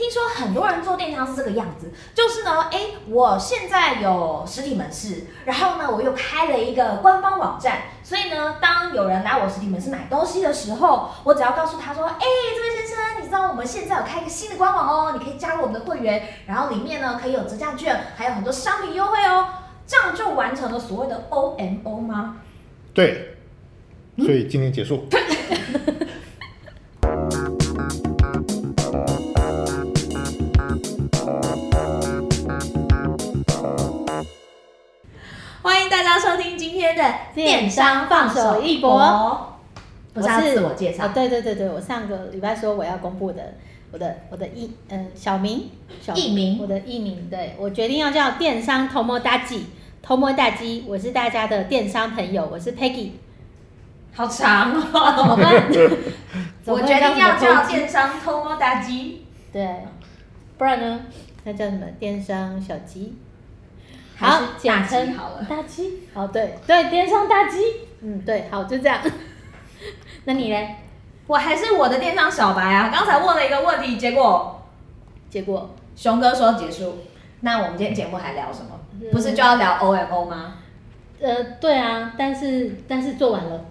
听说很多人做电商是这个样子，就是呢，哎，我现在有实体门市，然后呢，我又开了一个官方网站，所以呢，当有人来我实体门市买东西的时候，我只要告诉他说，哎，这位先生，你知道我们现在有开一个新的官网哦，你可以加入我们的会员，然后里面呢可以有折价券，还有很多商品优惠哦，这样就完成了所谓的 OMO 吗？对，所以今天结束。嗯 天的电商放手一搏。我是自我介绍，哦，对对对对，我上个礼拜说我要公布的我的我的艺嗯小名小艺名，我的艺名，对，我决定要叫电商 Tomodachi，Tomodachi，我是大家的电商朋友，我是 Peggy。好长哦，怎么办？我决定要叫电商 Tomodachi，对，不然呢？那叫什么？电商小鸡。好，简称好了，大鸡，好，对对，电商大鸡，嗯，对，好，就这样。那你嘞？我还是我的电商小白啊。刚才问了一个问题，结果结果熊哥说结束。那我们今天节目还聊什么？嗯、不是就要聊 OMO 吗？呃，对啊，但是但是做完了。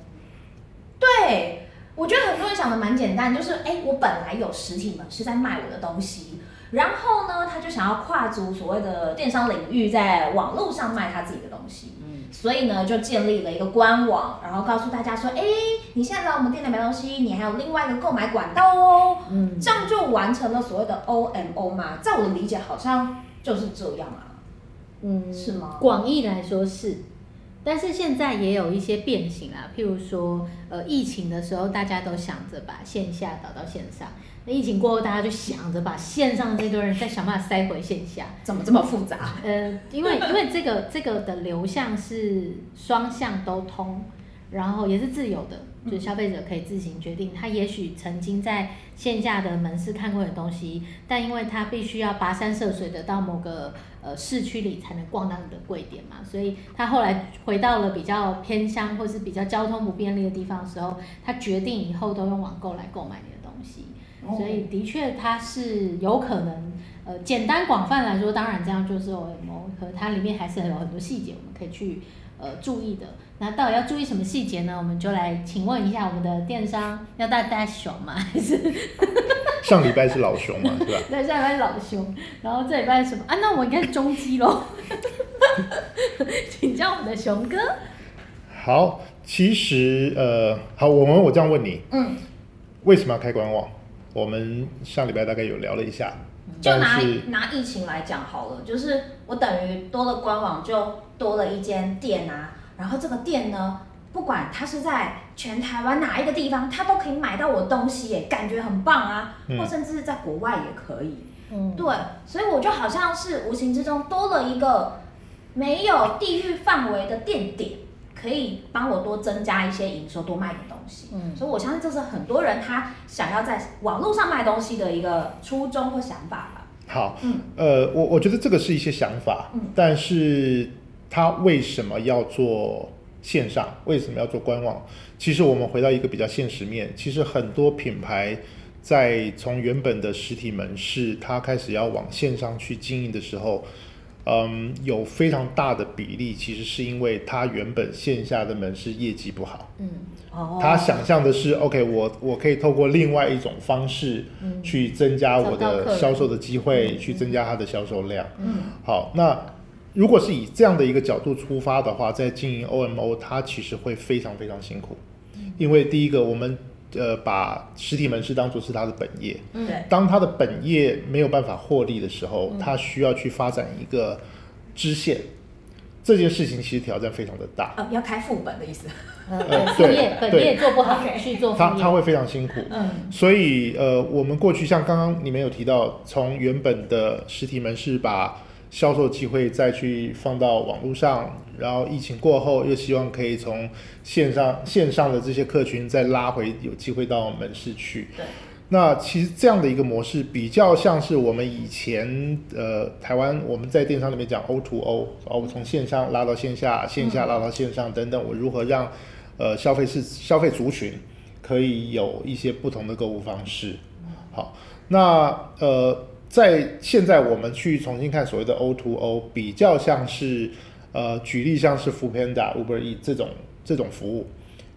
对，我觉得很多人想的蛮简单，就是哎，我本来有实体门是在卖我的东西。然后呢，他就想要跨足所谓的电商领域，在网络上卖他自己的东西。嗯，所以呢，就建立了一个官网，然后告诉大家说：“哎，你现在来我们店里买东西，你还有另外一个购买管道哦。”嗯，这样就完成了所谓的 OMO 嘛。在我的理解，好像就是这样啊。嗯，是吗？广义来说是，但是现在也有一些变形啊。譬如说，呃，疫情的时候，大家都想着把线下导到线上。那疫情过后，大家就想着把线上这堆人再想办法塞回线下，怎么这么复杂？呃，因为因为这个这个的流向是双向都通，然后也是自由的，就消费者可以自行决定。他也许曾经在线下的门市看过的东西，但因为他必须要跋山涉水的到某个呃市区里才能逛到你的柜点嘛，所以他后来回到了比较偏乡或是比较交通不便利的地方的时候，他决定以后都用网购来购买你的东西。所以的确，它是有可能，呃，简单广泛来说，当然这样就是 OMO，可它里面还是有很多细节我们可以去呃注意的。那到底要注意什么细节呢？我们就来请问一下我们的电商，要带带熊吗？还是 上礼拜是老熊嘛，是吧？对，上礼拜是老熊，然后这礼拜是什么啊？那我应该是中基喽。请教我们的熊哥。好，其实呃，好，我们我这样问你，嗯，为什么要开官网？我们上礼拜大概有聊了一下，就拿拿疫情来讲好了，就是我等于多了官网，就多了一间店啊。然后这个店呢，不管它是在全台湾哪一个地方，它都可以买到我东西耶，感觉很棒啊。或甚至是在国外也可以。嗯，对，所以我就好像是无形之中多了一个没有地域范围的店点，可以帮我多增加一些营收，多卖点东西。嗯，所以我相信这是很多人他想要在网络上卖东西的一个初衷或想法吧。好，嗯，呃，我我觉得这个是一些想法，嗯，但是他为什么要做线上？为什么要做官网？其实我们回到一个比较现实面，其实很多品牌在从原本的实体门市，他开始要往线上去经营的时候。嗯，有非常大的比例，其实是因为他原本线下的门市业绩不好。嗯，哦，他想象的是，OK，我我可以透过另外一种方式，去增加我的销售的机会，去增加他的销售量。嗯，好，那如果是以这样的一个角度出发的话，在经营 OMO，它其实会非常非常辛苦，因为第一个我们。呃，把实体门市当做是他的本业。嗯，对。当他的本业没有办法获利的时候，他需要去发展一个支线。这件事情其实挑战非常的大。呃，要开副本的意思。呃，对，本业做不好去做。他他会非常辛苦。嗯。所以，呃，我们过去像刚刚你们有提到，从原本的实体门市把销售机会再去放到网络上，然后疫情过后又希望可以从线上线上的这些客群再拉回，有机会到门市去。对。那其实这样的一个模式比较像是我们以前呃台湾我们在电商里面讲 O to O，我从线上拉到线下，线下拉到线上等等，我如何让呃消费是消费族群可以有一些不同的购物方式。好，那呃。在现在我们去重新看所谓的 O to O，比较像是呃，举例像是 Foodpanda、Uber Eats 这种这种服务，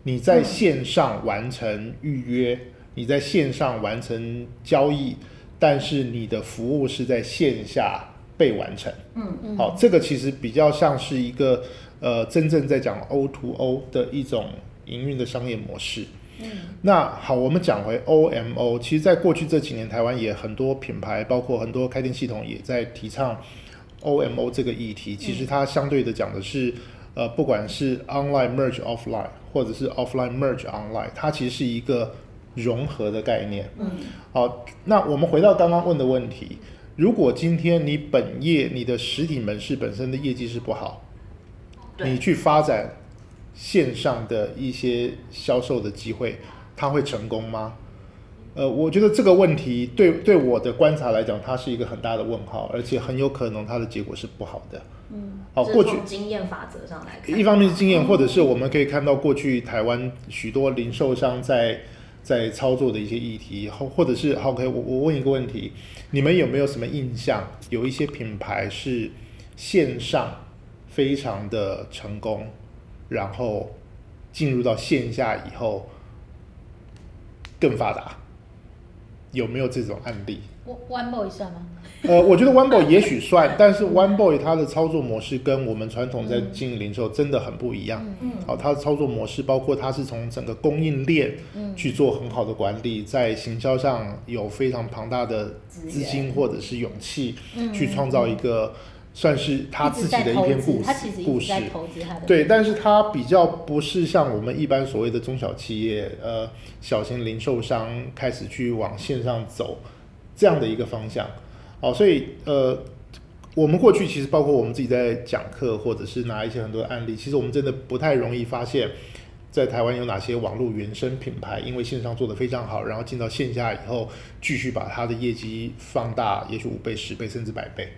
你在线上完成预约，嗯、你在线上完成交易，但是你的服务是在线下被完成。嗯嗯，好，这个其实比较像是一个呃，真正在讲 O to O 的一种营运的商业模式。嗯，那好，我们讲回 OMO，其实，在过去这几年，台湾也很多品牌，包括很多开店系统，也在提倡 OMO 这个议题。其实它相对的讲的是，嗯、呃，不管是 online merge offline，或者是 offline merge online，它其实是一个融合的概念。嗯，好，那我们回到刚刚问的问题，如果今天你本业你的实体门市本身的业绩是不好，你去发展。线上的一些销售的机会，它会成功吗？呃，我觉得这个问题对对我的观察来讲，它是一个很大的问号，而且很有可能它的结果是不好的。嗯，好，过去经验法则上来看，一方面是经验，或者是我们可以看到过去台湾许多零售商在在操作的一些议题，或或者是 OK，我我问一个问题，你们有没有什么印象？有一些品牌是线上非常的成功。然后进入到线下以后更发达，有没有这种案例？One Boy 算吗？呃，我觉得 One Boy 也许算，但是 One Boy 它的操作模式跟我们传统在经营零售真的很不一样。嗯，好，它的操作模式包括它是从整个供应链去做很好的管理，在行销上有非常庞大的资金或者是勇气去创造一个。算是他自己的一篇故事，故事。对，但是他比较不是像我们一般所谓的中小企业，呃，小型零售商开始去往线上走这样的一个方向。哦，所以呃，我们过去其实包括我们自己在讲课，或者是拿一些很多的案例，其实我们真的不太容易发现，在台湾有哪些网络原生品牌，因为线上做的非常好，然后进到线下以后，继续把它的业绩放大，也许五倍、十倍，甚至百倍。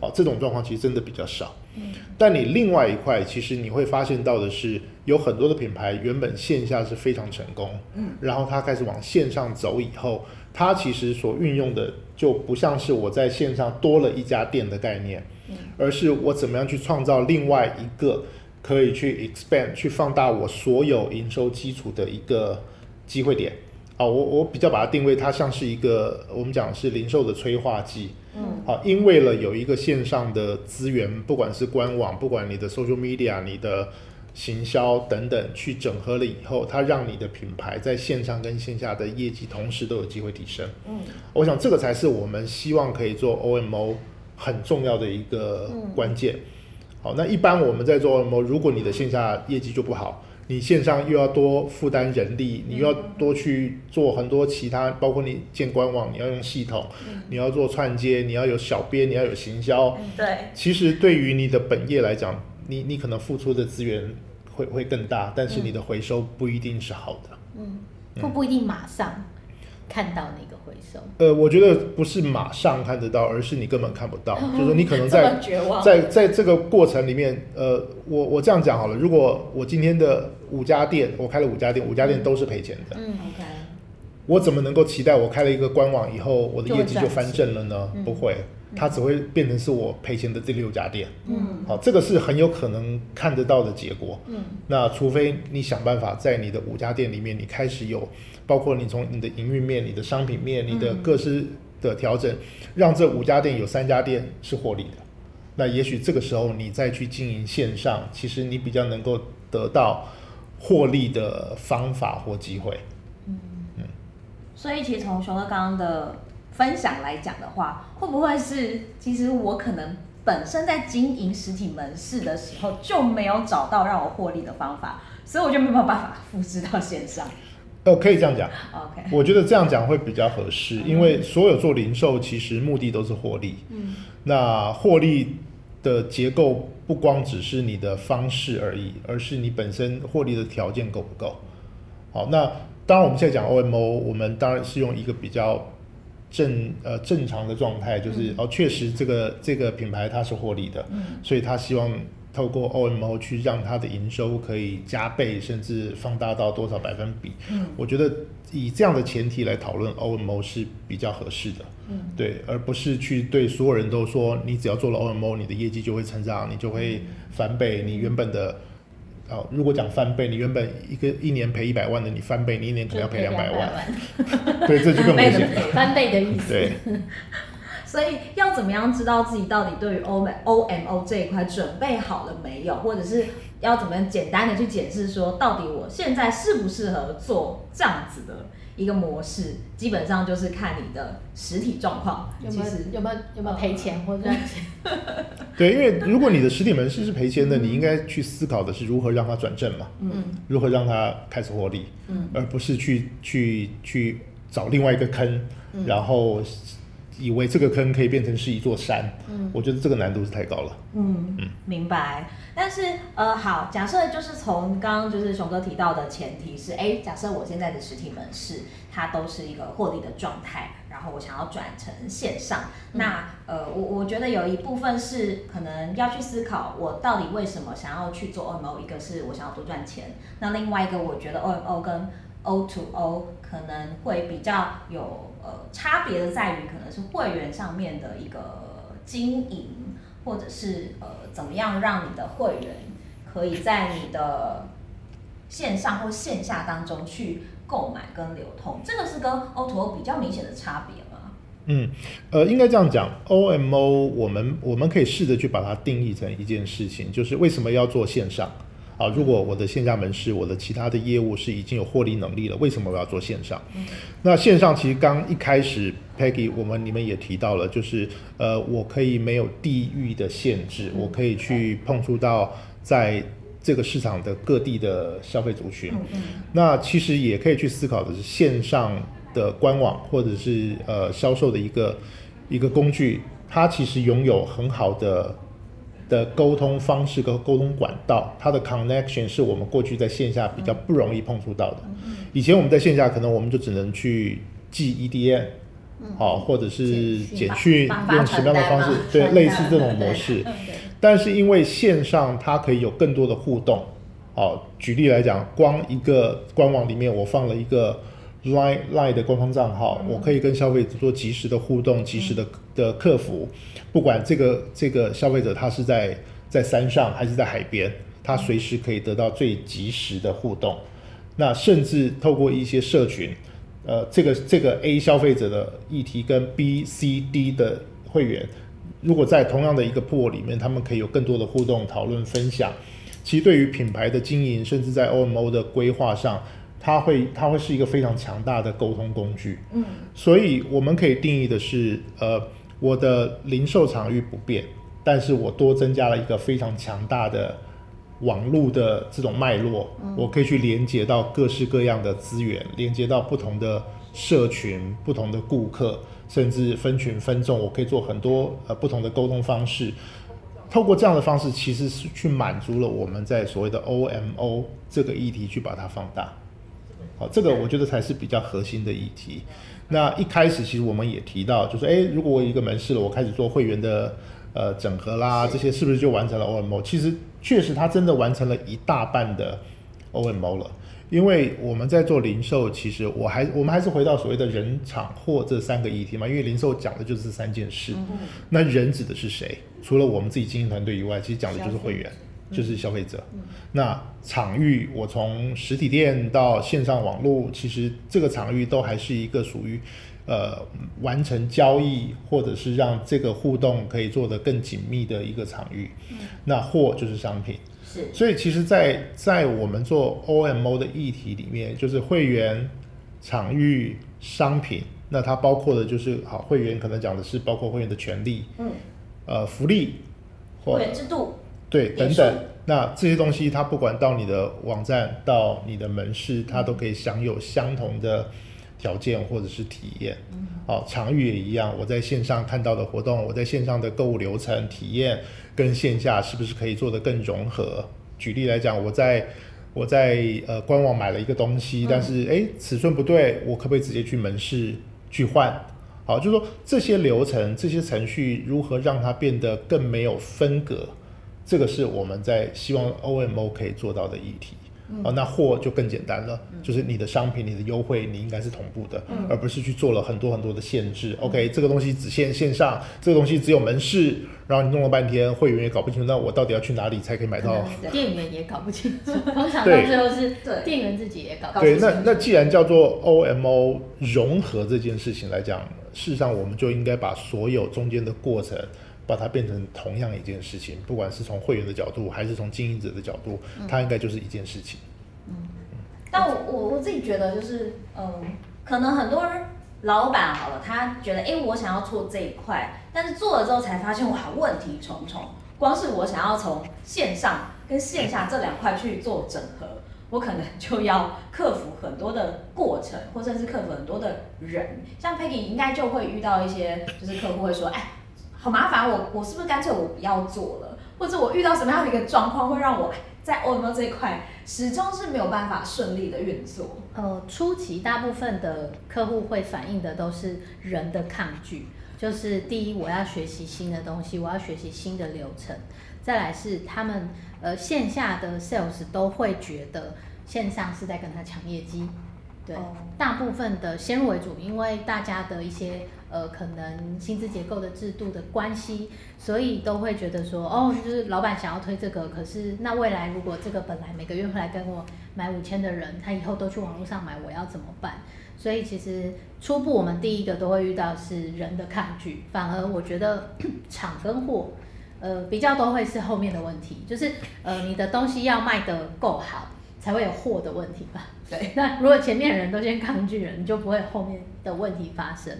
哦，这种状况其实真的比较少。嗯，但你另外一块，其实你会发现到的是，有很多的品牌原本线下是非常成功，嗯，然后它开始往线上走以后，它其实所运用的就不像是我在线上多了一家店的概念，嗯，而是我怎么样去创造另外一个可以去 expand 去放大我所有营收基础的一个机会点。啊，我我比较把它定位，它像是一个我们讲的是零售的催化剂。嗯，好，因为了有一个线上的资源，不管是官网，不管你的 social media，你的行销等等，去整合了以后，它让你的品牌在线上跟线下的业绩同时都有机会提升。嗯，我想这个才是我们希望可以做 OMO 很重要的一个关键。好，那一般我们在做 OMO，如果你的线下业绩就不好。你线上又要多负担人力，你又要多去做很多其他，包括你建官网，你要用系统，你要做串接，你要有小编，你要有行销。对，其实对于你的本业来讲，你你可能付出的资源会会更大，但是你的回收不一定是好的。嗯，不不一定马上看到那个回收。呃，我觉得不是马上看得到，而是你根本看不到。就是说，你可能在在在这个过程里面，呃，我我这样讲好了。如果我今天的五家店，我开了五家店，五家店都是赔钱的。嗯，OK。我怎么能够期待我开了一个官网以后，我的业绩就翻正了呢？不会，它只会变成是我赔钱的第六家店。嗯，好，这个是很有可能看得到的结果。嗯，那除非你想办法在你的五家店里面，你开始有。包括你从你的营运面、你的商品面、你的各式的调整，嗯、让这五家店有三家店是获利的。那也许这个时候你再去经营线上，其实你比较能够得到获利的方法或机会。嗯嗯。所以，其实从熊哥刚刚的分享来讲的话，会不会是其实我可能本身在经营实体门市的时候就没有找到让我获利的方法，所以我就没有办法复制到线上。呃，可以这样讲。Okay. 我觉得这样讲会比较合适，因为所有做零售其实目的都是获利。嗯。那获利的结构不光只是你的方式而已，而是你本身获利的条件够不够。好，那当然我们现在讲 OMO，我们当然是用一个比较正呃正常的状态，就是、嗯、哦，确实这个这个品牌它是获利的，嗯，所以他希望透过 OMO 去让它的营收可以加倍，甚至放大到多少百分比？嗯，我觉得以这样的前提来讨论 OMO 是比较合适的。嗯，对，而不是去对所有人都说，你只要做了 OMO，你的业绩就会成长，你就会翻倍。你原本的，哦，如果讲翻倍，你原本一个一年赔一百万的，你翻倍，你一年可能要赔两百万。万 对，这就更危险了。翻倍的意思。对。所以要怎么样知道自己到底对于 O M O M O 这一块准备好了没有，或者是要怎么样简单的去解释说，到底我现在适不适合做这样子的一个模式？基本上就是看你的实体状况，其实有有没有有没有赔钱或者赚钱？对，因为如果你的实体门市是赔钱的，你应该去思考的是如何让它转正嘛，嗯，如何让它开始获利，嗯，而不是去去去找另外一个坑，然后。以为这个坑可以变成是一座山，嗯，我觉得这个难度是太高了。嗯嗯，明白。但是呃，好，假设就是从刚刚就是熊哥提到的前提是，哎，假设我现在的实体门市它都是一个获利的状态，然后我想要转成线上，嗯、那呃，我我觉得有一部分是可能要去思考，我到底为什么想要去做 OMO，一个是我想要多赚钱，那另外一个我觉得 OMO 跟 O to O 可能会比较有。呃，差别的在于可能是会员上面的一个经营，或者是呃，怎么样让你的会员可以在你的线上或线下当中去购买跟流通，这个是跟 O to O 比较明显的差别吗？嗯，呃，应该这样讲，OMO 我们我们可以试着去把它定义成一件事情，就是为什么要做线上？啊，如果我的线下门市，我的其他的业务是已经有获利能力了，为什么我要做线上？嗯、那线上其实刚一开始，Peggy，我们你们也提到了，就是呃，我可以没有地域的限制，嗯、我可以去碰触到在这个市场的各地的消费族群。嗯嗯、那其实也可以去思考的是，线上的官网或者是呃销售的一个一个工具，它其实拥有很好的。的沟通方式跟沟通管道，它的 connection 是我们过去在线下比较不容易碰触到的。以前我们在线下可能我们就只能去寄 EDM，好，或者是简讯用什么样的方式，对，类似这种模式。但是因为线上它可以有更多的互动，好，举例来讲，光一个官网里面我放了一个。Line Line 的官方账号，我可以跟消费者做及时的互动，及时的的客服，不管这个这个消费者他是在在山上还是在海边，他随时可以得到最及时的互动。那甚至透过一些社群，呃，这个这个 A 消费者的议题跟 B、C、D 的会员，如果在同样的一个 pool 里面，他们可以有更多的互动、讨论、分享。其实对于品牌的经营，甚至在 OMO 的规划上。它会，它会是一个非常强大的沟通工具。嗯，所以我们可以定义的是，呃，我的零售场域不变，但是我多增加了一个非常强大的网络的这种脉络，嗯，我可以去连接到各式各样的资源，连接到不同的社群、不同的顾客，甚至分群分众，我可以做很多呃不同的沟通方式。透过这样的方式，其实是去满足了我们在所谓的 OMO 这个议题去把它放大。好，这个我觉得才是比较核心的议题。那一开始其实我们也提到，就是诶，如果我一个门市了，我开始做会员的呃整合啦，这些是不是就完成了 OMO？其实确实它真的完成了一大半的 OMO 了。因为我们在做零售，其实我还我们还是回到所谓的人、场、货这三个议题嘛。因为零售讲的就是这三件事。那人指的是谁？除了我们自己经营团队以外，其实讲的就是会员。就是消费者，嗯、那场域我从实体店到线上网络，其实这个场域都还是一个属于，呃，完成交易或者是让这个互动可以做得更紧密的一个场域。嗯、那货就是商品，是，所以其实在，在在我们做 OMO 的议题里面，就是会员、场域、商品，那它包括的就是好会员可能讲的是包括会员的权利，嗯，呃，福利，会员制度。对，等等，那这些东西，它不管到你的网站，到你的门市，它都可以享有相同的条件或者是体验。好，场域也一样，我在线上看到的活动，我在线上的购物流程体验，跟线下是不是可以做得更融合？举例来讲，我在我在呃官网买了一个东西，但是诶尺寸不对，我可不可以直接去门市去换？好，就是说这些流程、这些程序如何让它变得更没有分隔？这个是我们在希望 OMO 可以做到的议题。啊、哦，那货就更简单了，嗯、就是你的商品、你的优惠，你应该是同步的，嗯、而不是去做了很多很多的限制。嗯、OK，这个东西只限线上，这个东西只有门市，然后你弄了半天，会员也搞不清楚，那我到底要去哪里才可以买到？店员也搞不清楚，通常到最后是店员自己也搞不清楚。对，那那既然叫做 OMO 融合这件事情来讲，事实上我们就应该把所有中间的过程。把它变成同样一件事情，不管是从会员的角度，还是从经营者的角度，嗯、它应该就是一件事情。嗯，但我我我自己觉得就是，嗯，可能很多人老板好了，他觉得，哎、欸，我想要做这一块，但是做了之后才发现，哇，问题重重。光是我想要从线上跟线下这两块去做整合，我可能就要克服很多的过程，或者是克服很多的人。像 Peggy 应该就会遇到一些，就是客户会说，哎。好麻烦，我我是不是干脆我不要做了？或者我遇到什么样的一个状况，会让我在 OMO 这一块始终是没有办法顺利的运作？呃，初期大部分的客户会反映的都是人的抗拒，就是第一，我要学习新的东西，我要学习新的流程；再来是他们呃线下的 sales 都会觉得线上是在跟他抢业绩。对，大部分的先入为主，因为大家的一些。呃，可能薪资结构的制度的关系，所以都会觉得说，哦，就是老板想要推这个，可是那未来如果这个本来每个月会来跟我买五千的人，他以后都去网络上买，我要怎么办？所以其实初步我们第一个都会遇到是人的抗拒，反而我觉得 厂跟货，呃，比较都会是后面的问题，就是呃，你的东西要卖得够好，才会有货的问题吧？对，那如果前面人都先抗拒了，你就不会有后面的问题发生。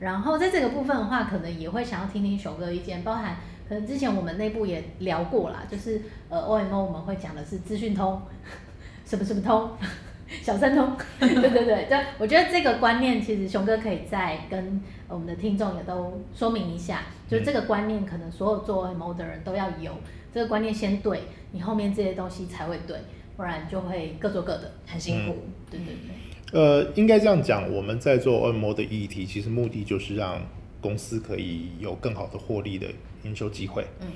然后在这个部分的话，可能也会想要听听熊哥意见，包含可能之前我们内部也聊过啦，就是呃 OMO 我们会讲的是资讯通，什么什么通，小三通，对对对，就我觉得这个观念其实熊哥可以再跟我们的听众也都说明一下，就这个观念可能所有做 OMO 的人都要有这个观念先对，你后面这些东西才会对，不然就会各做各的，很辛苦，嗯、对对对。呃，应该这样讲，我们在做 OMO 的议题，其实目的就是让公司可以有更好的获利的营收机会。嗯，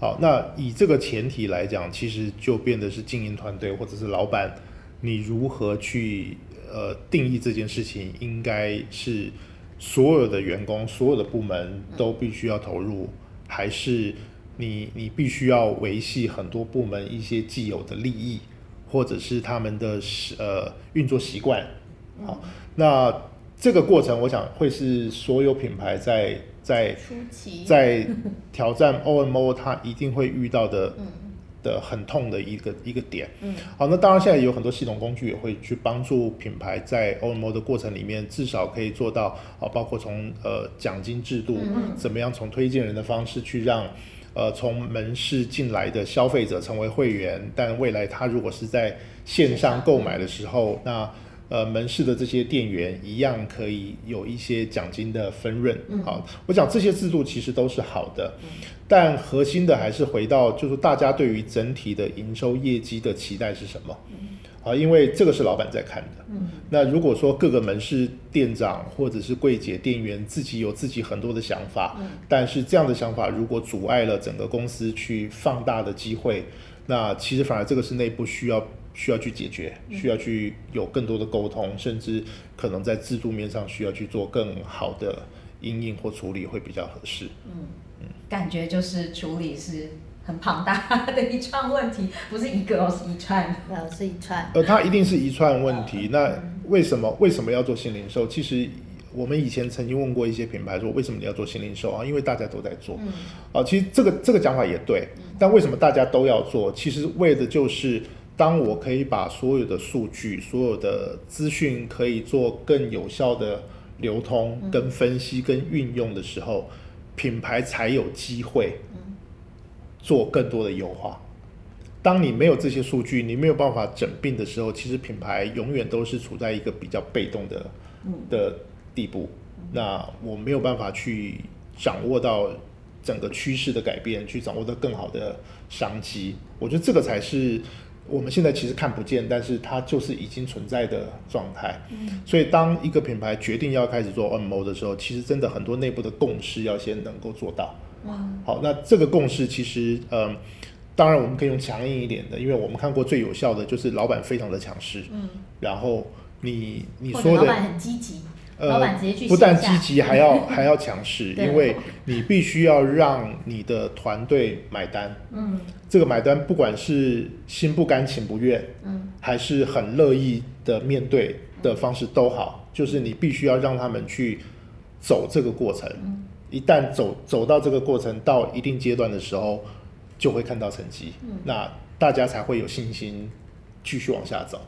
好，那以这个前提来讲，其实就变得是经营团队或者是老板，你如何去呃定义这件事情，应该是所有的员工、所有的部门都必须要投入，还是你你必须要维系很多部门一些既有的利益？或者是他们的呃运作习惯，好，那这个过程我想会是所有品牌在在在挑战 OMO，它一定会遇到的的很痛的一个一个点。嗯，好，那当然现在有很多系统工具也会去帮助品牌在 OMO 的过程里面，至少可以做到啊，包括从呃奖金制度，怎么样从推荐人的方式去让。呃，从门市进来的消费者成为会员，但未来他如果是在线上购买的时候，那呃门市的这些店员一样可以有一些奖金的分润。好，我讲这些制度其实都是好的，但核心的还是回到就是大家对于整体的营收业绩的期待是什么？啊，因为这个是老板在看的。嗯，那如果说各个门市店长或者是柜姐店员自己有自己很多的想法，嗯，但是这样的想法如果阻碍了整个公司去放大的机会，那其实反而这个是内部需要需要去解决，需要去有更多的沟通，甚至可能在制度面上需要去做更好的因应或处理会比较合适。嗯嗯，感觉就是处理是。很庞大的一串问题，不是一个哦，是一串，呃，是一串。呃，它一定是一串问题。那为什么为什么要做新零售？其实我们以前曾经问过一些品牌说，为什么你要做新零售啊？因为大家都在做。嗯。啊，其实这个这个讲法也对。但为什么大家都要做？其实为的就是，当我可以把所有的数据、所有的资讯可以做更有效的流通、跟分析、跟运用的时候，品牌才有机会。做更多的优化。当你没有这些数据，你没有办法整病的时候，其实品牌永远都是处在一个比较被动的的地步。那我没有办法去掌握到整个趋势的改变，去掌握到更好的商机。我觉得这个才是我们现在其实看不见，但是它就是已经存在的状态。所以当一个品牌决定要开始做 OMO 的时候，其实真的很多内部的共识要先能够做到。好，那这个共识其实，嗯、呃，当然我们可以用强硬一点的，因为我们看过最有效的就是老板非常的强势，嗯，然后你你说的老板很积极。老板直接去呃，不但积极，还要 还要强势，因为你必须要让你的团队买单。嗯，这个买单不管是心不甘情不愿，嗯，还是很乐意的面对的方式都好，就是你必须要让他们去走这个过程。嗯，一旦走走到这个过程到一定阶段的时候，就会看到成绩。嗯，那大家才会有信心继续往下走。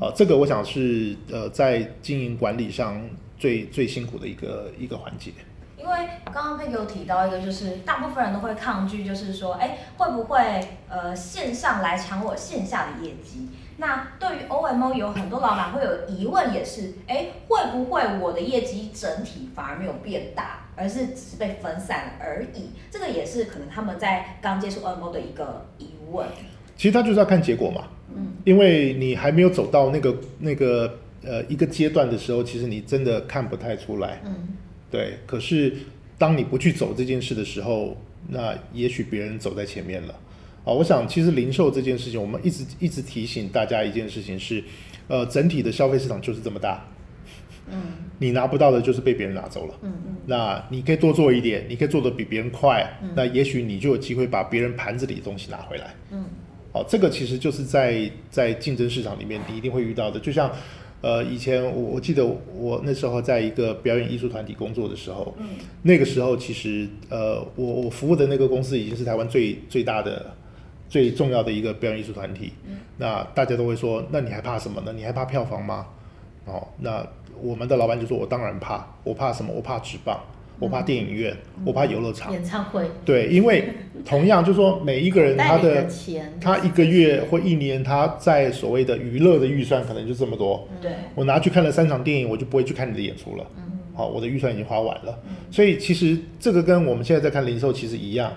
好，这个我想是呃在经营管理上。最最辛苦的一个一个环节，因为刚刚佩给我提到一个，就是大部分人都会抗拒，就是说，哎，会不会呃线上来抢我线下的业绩？那对于 OMO 有很多老板会有疑问，也是，哎，会不会我的业绩整体反而没有变大，而是只是被分散而已？这个也是可能他们在刚接触 OMO 的一个疑问。其实他就是要看结果嘛，嗯，因为你还没有走到那个那个。呃，一个阶段的时候，其实你真的看不太出来，嗯，对。可是当你不去走这件事的时候，那也许别人走在前面了。啊，我想其实零售这件事情，我们一直一直提醒大家一件事情是，呃，整体的消费市场就是这么大，嗯，你拿不到的就是被别人拿走了，嗯嗯。那你可以多做一点，你可以做得比别人快，嗯，那也许你就有机会把别人盘子里的东西拿回来，嗯。好，这个其实就是在在竞争市场里面你一定会遇到的，就像。呃，以前我我记得我那时候在一个表演艺术团体工作的时候，嗯，那个时候其实呃，我我服务的那个公司已经是台湾最最大的、最重要的一个表演艺术团体。嗯，那大家都会说，那你还怕什么呢？你还怕票房吗？哦，那我们的老板就说，我当然怕，我怕什么？我怕纸棒。我怕电影院，嗯、我怕游乐场、演唱会。对，因为同样就是说，每一个人 他的，钱他一个月或一年，他在所谓的娱乐的预算可能就这么多。对，我拿去看了三场电影，我就不会去看你的演出了。嗯，好，我的预算已经花完了。嗯，所以其实这个跟我们现在在看零售其实一样。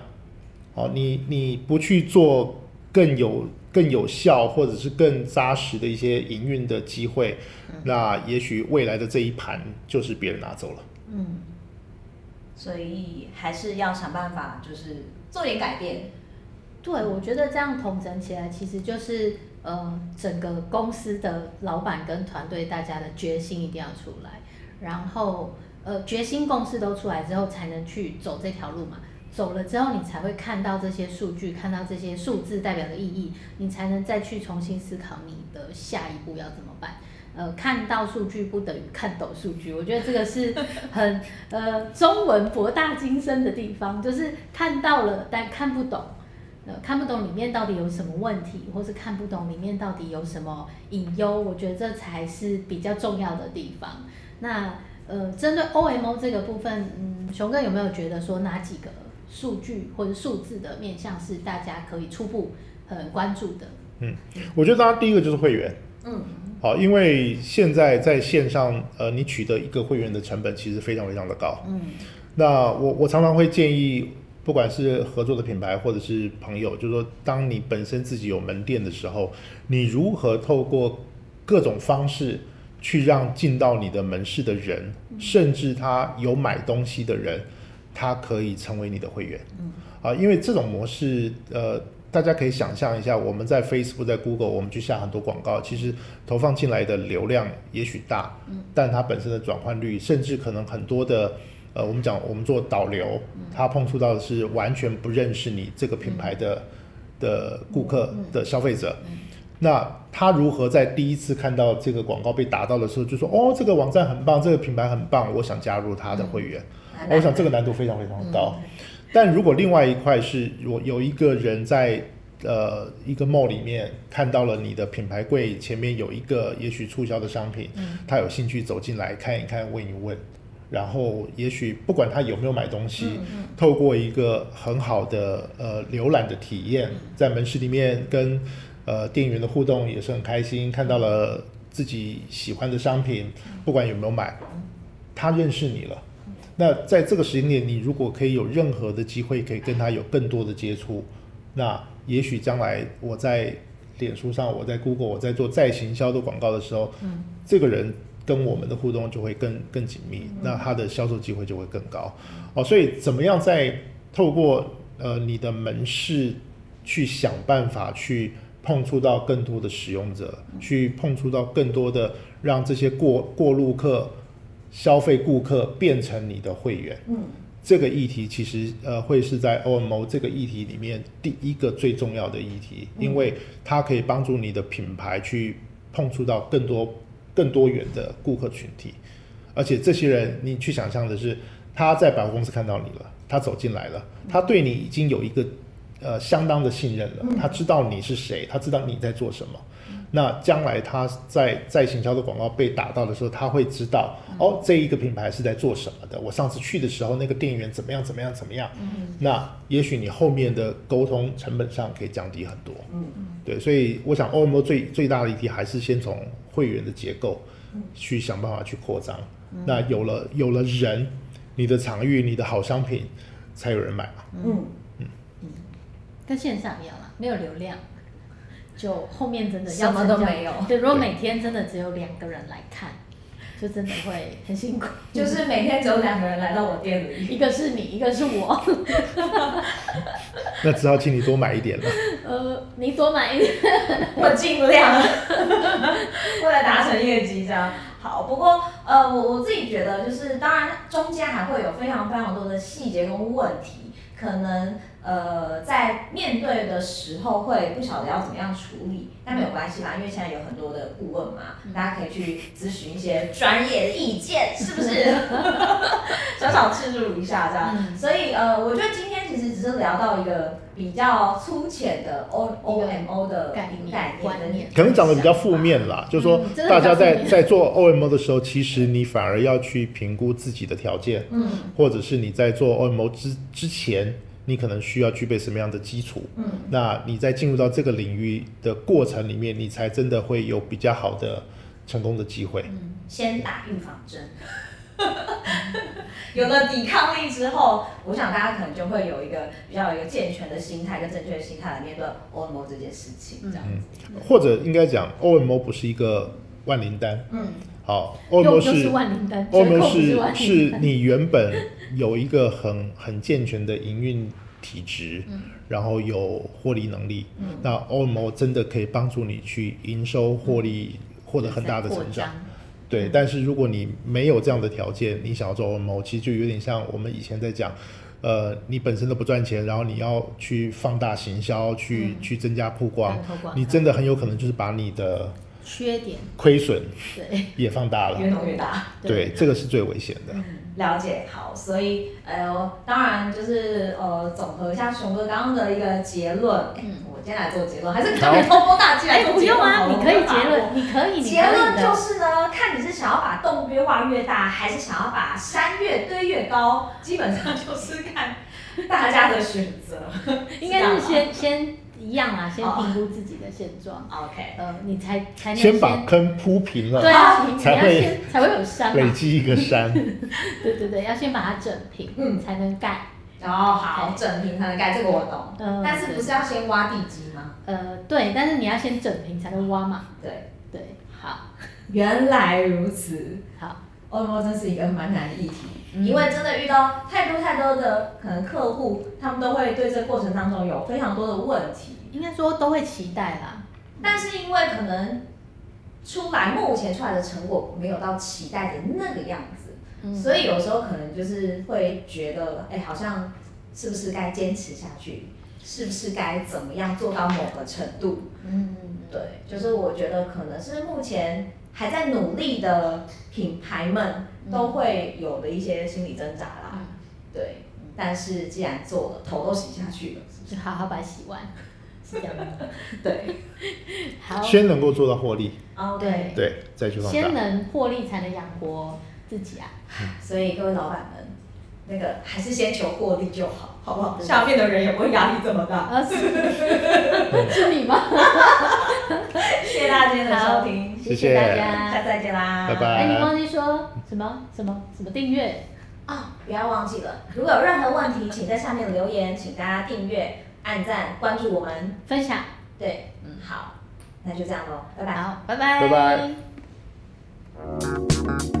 好，你你不去做更有更有效或者是更扎实的一些营运的机会，嗯，那也许未来的这一盘就是别人拿走了。嗯。所以还是要想办法，就是做点改变。对，我觉得这样统整起来，其实就是呃，整个公司的老板跟团队大家的决心一定要出来，然后呃，决心共识都出来之后，才能去走这条路嘛。走了之后，你才会看到这些数据，看到这些数字代表的意义，你才能再去重新思考你的下一步要怎么办。呃，看到数据不等于看懂数据，我觉得这个是 很呃中文博大精深的地方，就是看到了但看不懂，呃，看不懂里面到底有什么问题，或是看不懂里面到底有什么隐忧，我觉得这才是比较重要的地方。那呃，针对 OMO 这个部分，嗯，熊哥有没有觉得说哪几个数据或者数字的面向是大家可以初步很关注的？嗯，我觉得大家第一个就是会员，嗯。好，因为现在在线上，呃，你取得一个会员的成本其实非常非常的高。嗯，那我我常常会建议，不管是合作的品牌或者是朋友，就是说，当你本身自己有门店的时候，你如何透过各种方式去让进到你的门市的人，甚至他有买东西的人，他可以成为你的会员。嗯，啊，因为这种模式，呃。大家可以想象一下，我们在 Facebook、在 Google，我们去下很多广告，其实投放进来的流量也许大，但它本身的转换率，甚至可能很多的，呃，我们讲我们做导流，他碰触到的是完全不认识你这个品牌的的顾客的消费者，那他如何在第一次看到这个广告被打到的时候，就说哦，这个网站很棒，这个品牌很棒，我想加入他的会员，我想这个难度非常非常的高。但如果另外一块是，我有一个人在呃一个 mall 里面看到了你的品牌柜前面有一个也许促销的商品，嗯，他有兴趣走进来看一看，问一问，然后也许不管他有没有买东西，嗯嗯，透过一个很好的呃浏览的体验，在门市里面跟呃店员的互动也是很开心，看到了自己喜欢的商品，不管有没有买，他认识你了。那在这个时间点，你如果可以有任何的机会，可以跟他有更多的接触，那也许将来我在脸书上，我在 Google，我在做再行销的广告的时候，嗯，这个人跟我们的互动就会更更紧密，那他的销售机会就会更高。哦，所以怎么样在透过呃你的门市去想办法去碰触到更多的使用者，嗯、去碰触到更多的让这些过过路客、消费顾客变成你的会员。嗯，这个议题其实呃会是在 OMO 这个议题里面第一个最重要的议题，嗯、因为它可以帮助你的品牌去碰触到更多更多元的顾客群体，而且这些人你去想象的是他在百货公司看到你了。他走进来了，他对你已经有一个呃相当的信任了，他知道你是谁，他知道你在做什么。那将来他在在行销的广告被打到的时候，他会知道哦，这一个品牌是在做什么的。我上次去的时候，那个店员怎么样怎么样怎么样。那也许你后面的沟通成本上可以降低很多。嗯嗯。对，所以我想 OMO 最最大的议题还是先从会员的结构去想办法去扩张。那有了有了人。你的场域，你的好商品，才有人买嘛。嗯嗯嗯，跟线上一样啦，没有流量，就后面真的要什么都没有。对，如果每天真的只有两个人来看，就真的会很辛苦。就是每天只有两个人来到我店里，一个是你，一个是我。那只好请你多买一点了。呃，你多买一点，我尽量，为了达成业绩这样。好，不过呃，我我自己觉得就是，当然中间还会有非常非常多的细节跟问题，可能呃在面对的时候会不晓得要怎么样处理，但没有关系啦，因为现在有很多的顾问嘛，大家可以去咨询一些专业的意见，是不是？小小置入一下这样，嗯、所以呃，我觉得今天其实只是聊到一个。比较粗浅的 O O M O 的概念观念，可能讲的比较负面啦。就是说，大家在在做 O M O 的时候，其实你反而要去评估自己的条件，嗯，或者是你在做 O M O 之之前，你可能需要具备什么样的基础，嗯，那你在进入到这个领域的过程里面，你才真的会有比较好的成功的机会。嗯，先打预防针。有了抵抗力之后，我想大家可能就会有一个比较有一个健全的心态跟正确的心态来面对 OMO 这件事情，这样子。嗯、或者应该讲，OMO 不是一个万灵丹。嗯。好，OMO 是万灵丹。OMO 是是你原本有一个很很健全的营运体质，嗯、然后有获利能力。嗯。那 OMO 真的可以帮助你去营收获利，获得很大的成长。对，但是如果你没有这样的条件，你想要做 OMO，其实就有点像我们以前在讲，呃，你本身都不赚钱，然后你要去放大行销，去、嗯、去增加曝光，你真的很有可能就是把你的缺点、亏损对也放大了，越弄越大。对，这个是最危险的。嗯了解好，所以呃，当然就是呃，总和一下熊哥刚刚的一个结论。嗯，我今天来做结论，还是可以通风大气来做结论？不用啊，你可以结论，你可以。结论就是呢，看你是想要把洞越画越大，还是想要把山越堆越高，基本上就是看大家的选择。应该是先先。一样啊，先评估自己的现状。OK，呃，你才才能先把坑铺平了，对啊，才会才会有山，累积一个山。对对对，要先把它整平，嗯，才能盖。哦，好，整平才能盖，这个我懂。嗯，但是不是要先挖地基吗？呃，对，但是你要先整平才能挖嘛。对对，好，原来如此。好，OMO 真是一个蛮难的议题。因为真的遇到太多太多的可能客户，他们都会对这个过程当中有非常多的问题，应该说都会期待啦。但是因为可能出来目前出来的成果没有到期待的那个样子，嗯、所以有时候可能就是会觉得，哎，好像是不是该坚持下去？是不是该怎么样做到某个程度？嗯，对，就是我觉得可能是目前还在努力的品牌们。都会有的一些心理挣扎啦，嗯、对。但是既然做了，头都洗下去了，就好好把它洗完，是这样的。对，好。先能够做到获利。哦，对。对，再去放大。先能获利，才能养活自己啊。所以各位老板们，那个还是先求获利就好，好不好？下面的人也不会压力这么大。啊，是。是你吗？谢谢大家今天的收听，谢谢大家，下次再见啦，拜拜。哎，你忘记说。什么什么什么订阅哦？不要忘记了，如果有任何问题，请在下面留言，请大家订阅、按赞、关注我们、分享。对，嗯，好，那就这样喽，拜拜。好，拜拜，拜拜。